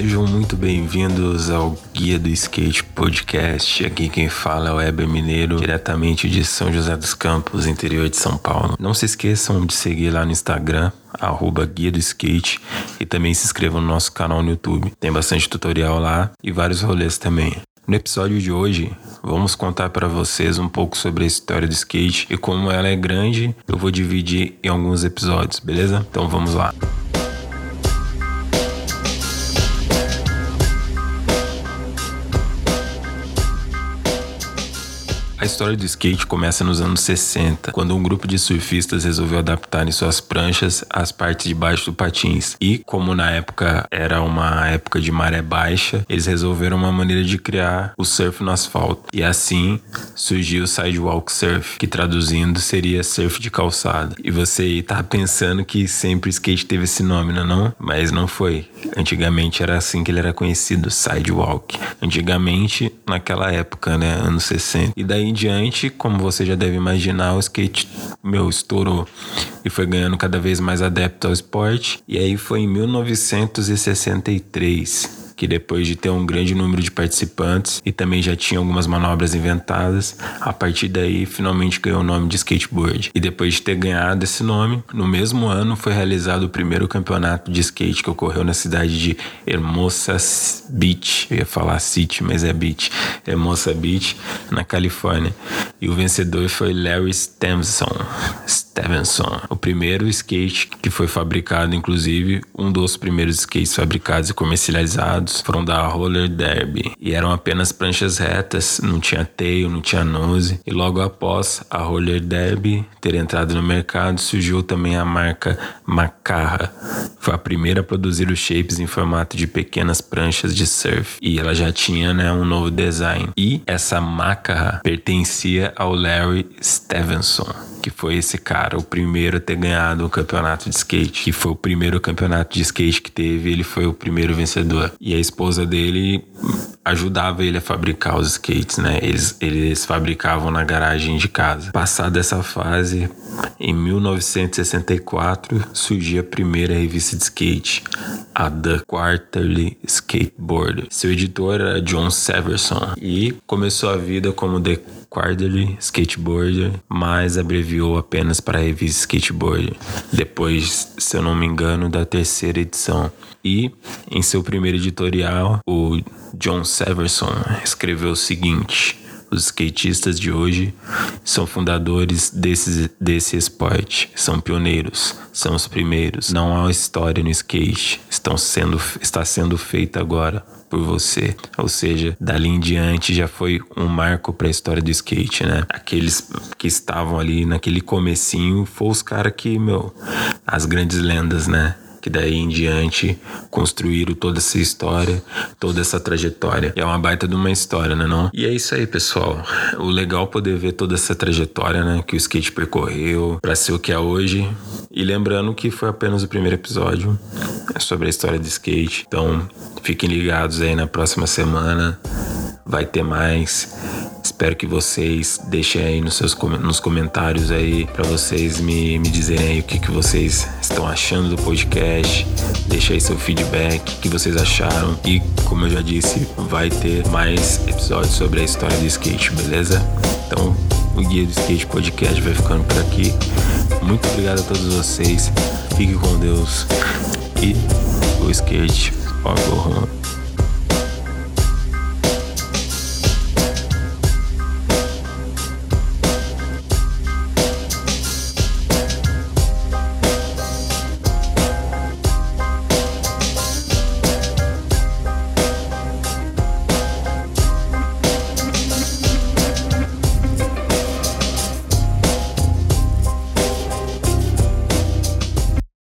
Sejam muito bem-vindos ao Guia do Skate Podcast. Aqui quem fala é o Weber Mineiro, diretamente de São José dos Campos, interior de São Paulo. Não se esqueçam de seguir lá no Instagram, arroba Guia do Skate, e também se inscrevam no nosso canal no YouTube. Tem bastante tutorial lá e vários rolês também. No episódio de hoje, vamos contar para vocês um pouco sobre a história do skate e como ela é grande, eu vou dividir em alguns episódios, beleza? Então vamos lá. A história do skate começa nos anos 60, quando um grupo de surfistas resolveu adaptar em suas pranchas as partes de baixo do patins. E, como na época era uma época de maré baixa, eles resolveram uma maneira de criar o surf no asfalto. E assim surgiu o sidewalk surf, que traduzindo seria surf de calçada. E você tá pensando que sempre skate teve esse nome, não é não? Mas não foi. Antigamente era assim que ele era conhecido, sidewalk. Antigamente, naquela época, né, anos 60. E daí em diante, como você já deve imaginar, o skate, meu, estourou e foi ganhando cada vez mais adepto ao esporte. E aí foi em 1963 que depois de ter um grande número de participantes e também já tinha algumas manobras inventadas, a partir daí finalmente ganhou o nome de skateboard. E depois de ter ganhado esse nome, no mesmo ano foi realizado o primeiro campeonato de skate que ocorreu na cidade de Hermosa Beach. Eu ia falar City, mas é Beach. Hermosa Beach, na Califórnia. E o vencedor foi Larry Stevenson. Stevenson, o primeiro skate que foi fabricado, inclusive um dos primeiros skates fabricados e comercializados foram da Roller Derby e eram apenas pranchas retas, não tinha tail, não tinha nose. E logo após a Roller Derby ter entrado no mercado, surgiu também a marca Macarra. Foi a primeira a produzir os shapes em formato de pequenas pranchas de surf e ela já tinha né, um novo design. E essa Macarra pertencia ao Larry Stevenson que foi esse cara, o primeiro a ter ganhado o campeonato de skate, que foi o primeiro campeonato de skate que teve, ele foi o primeiro vencedor. E a esposa dele ajudava ele a fabricar os skates, né? Eles, eles fabricavam na garagem de casa. Passada essa fase, em 1964 surgiu a primeira revista de skate, a The Quarterly Skateboard. Seu editor era John Severson e começou a vida como The Quarterly Skateboarder, mas abreviou apenas para a revista Skateboard, depois, se eu não me engano, da terceira edição. E em seu primeiro editorial, o John Severson escreveu o seguinte: os skatistas de hoje são fundadores desse, desse esporte, são pioneiros, são os primeiros. Não há história no skate, estão sendo, está sendo feita agora por você. Ou seja, dali em diante já foi um marco para a história do skate, né? Aqueles que estavam ali naquele comecinho, foram os caras que, meu, as grandes lendas, né? Que daí em diante construíram toda essa história, toda essa trajetória. E é uma baita de uma história, né não? E é isso aí, pessoal. O legal é poder ver toda essa trajetória, né, que o skate percorreu para ser o que é hoje. E lembrando que foi apenas o primeiro episódio sobre a história do skate. Então, fiquem ligados aí na próxima semana. Vai ter mais. Espero que vocês deixem aí nos seus nos comentários aí para vocês me, me dizerem aí o que, que vocês estão achando do podcast. Deixa aí seu feedback, o que vocês acharam. E como eu já disse, vai ter mais episódios sobre a história do skate, beleza? Então, o Guia do Skate Podcast vai ficando por aqui. Muito obrigado a todos vocês. Fique com Deus. E o skate, ó,